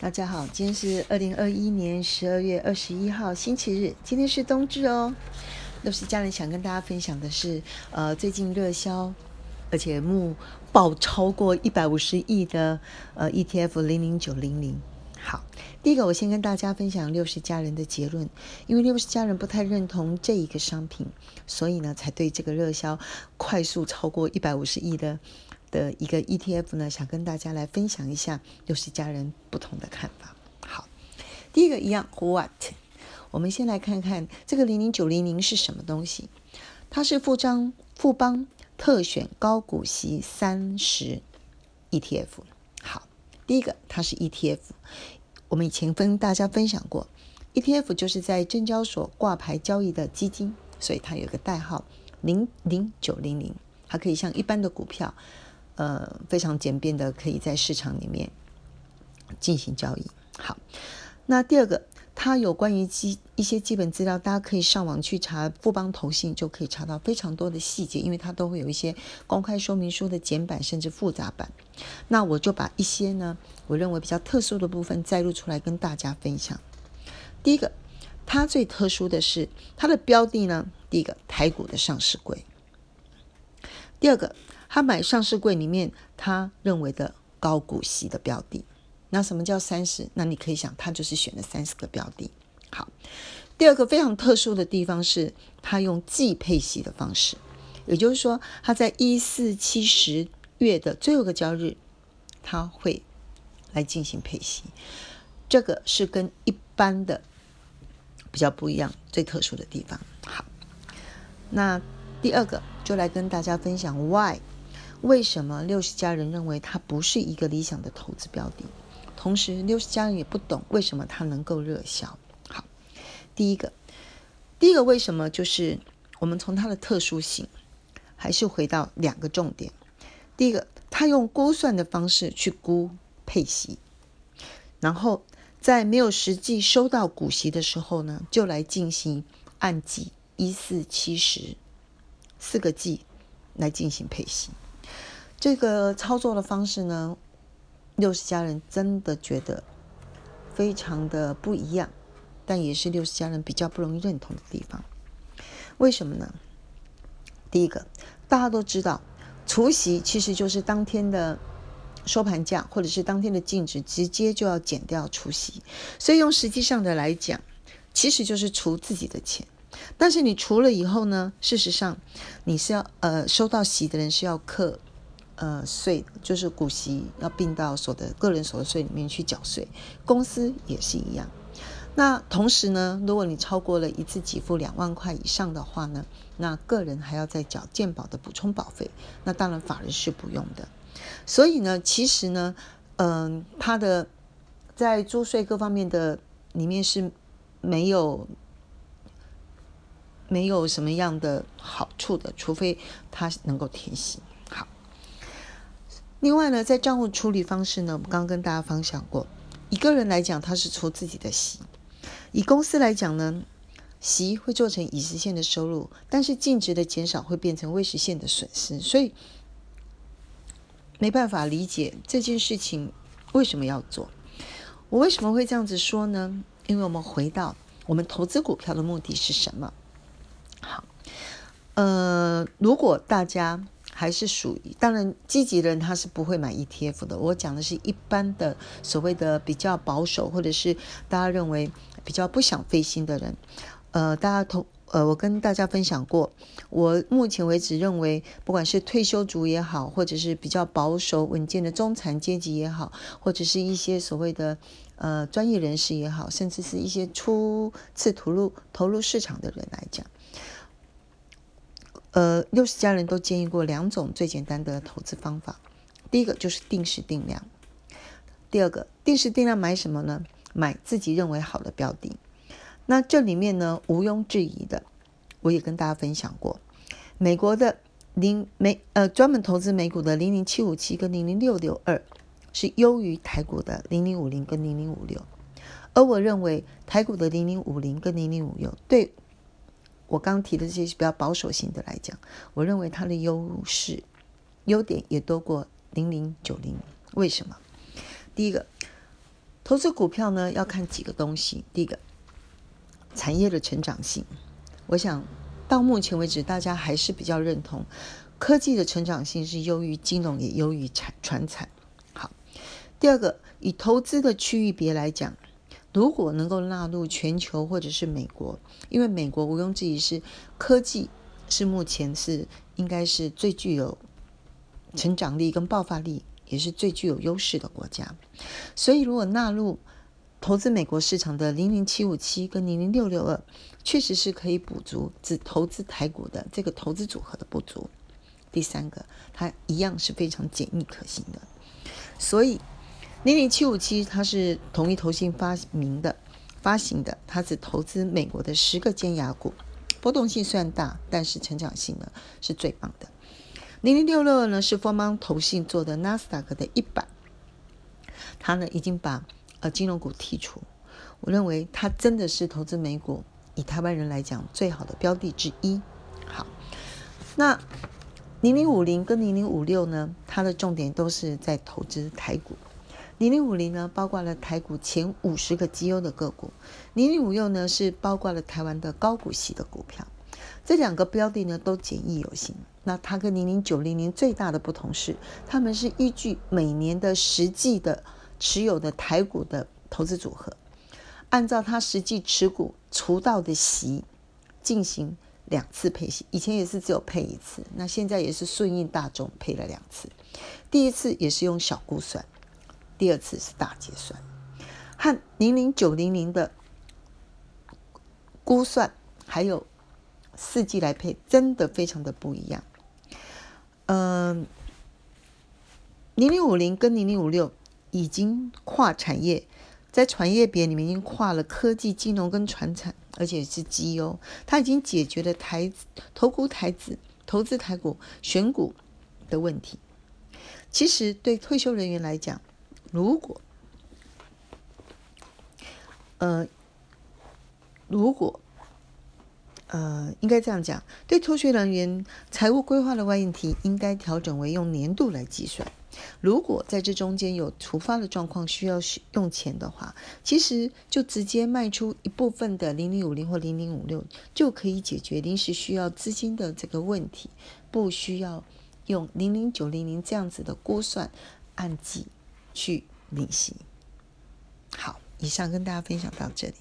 大家好，今天是二零二一年十二月二十一号星期日，今天是冬至哦。又是家人想跟大家分享的是，呃，最近热销，而且目爆超过一百五十亿的呃 ETF 零零九零零。好，第一个我先跟大家分享六十家人的结论，因为六十家人不太认同这一个商品，所以呢才对这个热销快速超过一百五十亿的。的一个 ETF 呢，想跟大家来分享一下六十家人不同的看法。好，第一个一样，What？我们先来看看这个零零九零零是什么东西？它是富张富邦特选高股息三十 ETF。好，第一个它是 ETF，我们以前跟大家分享过，ETF 就是在证交所挂牌交易的基金，所以它有个代号零零九零零，它可以像一般的股票。呃，非常简便的，可以在市场里面进行交易。好，那第二个，它有关于基一些基本资料，大家可以上网去查富邦投信，就可以查到非常多的细节，因为它都会有一些公开说明书的简版甚至复杂版。那我就把一些呢，我认为比较特殊的部分摘录出来跟大家分享。第一个，它最特殊的是它的标的呢，第一个台股的上市柜，第二个。他买上市柜里面他认为的高股息的标的，那什么叫三十？那你可以想，他就是选了三十个标的。好，第二个非常特殊的地方是，他用季配息的方式，也就是说，他在一四七十月的最后一个交易日，他会来进行配息。这个是跟一般的比较不一样，最特殊的地方。好，那第二个就来跟大家分享 why。为什么六十家人认为它不是一个理想的投资标的？同时，六十家人也不懂为什么它能够热销。好，第一个，第一个为什么就是我们从它的特殊性，还是回到两个重点。第一个，它用估算的方式去估配息，然后在没有实际收到股息的时候呢，就来进行按季一四七十四个季来进行配息。这个操作的方式呢，六十家人真的觉得非常的不一样，但也是六十家人比较不容易认同的地方。为什么呢？第一个，大家都知道，除息其实就是当天的收盘价或者是当天的净值，直接就要减掉除息，所以用实际上的来讲，其实就是除自己的钱。但是你除了以后呢，事实上你是要呃收到息的人是要克。呃，税就是股息要并到所得个人所得税里面去缴税，公司也是一样。那同时呢，如果你超过了一次给付两万块以上的话呢，那个人还要再缴健保的补充保费。那当然法人是不用的。所以呢，其实呢，嗯，他的在租税各方面的里面是没有没有什么样的好处的，除非他能够填息。另外呢，在账户处理方式呢，我们刚刚跟大家分享过。一个人来讲，他是出自己的息；以公司来讲呢，息会做成已实现的收入，但是净值的减少会变成未实现的损失。所以没办法理解这件事情为什么要做。我为什么会这样子说呢？因为我们回到我们投资股票的目的是什么？好，呃，如果大家。还是属于当然积极的人，他是不会买 ETF 的。我讲的是一般的所谓的比较保守，或者是大家认为比较不想费心的人。呃，大家同呃，我跟大家分享过，我目前为止认为，不管是退休族也好，或者是比较保守稳健的中产阶级也好，或者是一些所谓的呃专业人士也好，甚至是一些初次投入投入市场的人来讲。呃，六十家人都建议过两种最简单的投资方法。第一个就是定时定量，第二个定时定量买什么呢？买自己认为好的标的。那这里面呢，毋庸置疑的，我也跟大家分享过，美国的零美呃专门投资美股的零零七五七跟零零六六二是优于台股的零零五零跟零零五六，而我认为台股的零零五零跟零零五六对。我刚提的这些比较保守型的来讲，我认为它的优势、优点也多过零零九零。为什么？第一个，投资股票呢要看几个东西，第一个，产业的成长性。我想到目前为止，大家还是比较认同科技的成长性是优于金融，也优于产传产。好，第二个，以投资的区域别来讲，如果能够纳入全球或者是美国，因为美国毋庸置疑是科技是目前是应该是最具有成长力跟爆发力。也是最具有优势的国家，所以如果纳入投资美国市场的零零七五七跟零零六六二，确实是可以补足只投资台股的这个投资组合的不足。第三个，它一样是非常简易可行的。所以零零七五七它是同一投信发明的发行的，它只投资美国的十个尖牙股，波动性虽然大，但是成长性呢是最棒的。零零六六呢是富邦投信做的纳斯达克的一百，它呢已经把呃金融股剔除，我认为它真的是投资美股以台湾人来讲最好的标的之一。好，那零零五零跟零零五六呢，它的重点都是在投资台股。零零五零呢包括了台股前五十个绩优的个股，零零五六呢是包括了台湾的高股息的股票。这两个标的呢都简易有型。那它跟零零九零零最大的不同是，他们是依据每年的实际的持有的台股的投资组合，按照它实际持股除到的息进行两次配息。以前也是只有配一次，那现在也是顺应大众配了两次。第一次也是用小估算，第二次是大结算，和零零九零零的估算还有四季来配，真的非常的不一样。嗯，零零五零跟零零五六已经跨产业，在产业别里面已经跨了科技、金融跟传产，而且是绩优。它已经解决了台投股台子、投资台股、选股的问题。其实对退休人员来讲，如果呃，如果呃，应该这样讲，对退休人员财务规划的问题，应该调整为用年度来计算。如果在这中间有突发的状况需要用钱的话，其实就直接卖出一部分的零零五零或零零五六，就可以解决临时需要资金的这个问题，不需要用零零九零零这样子的估算按季去练习。好，以上跟大家分享到这里。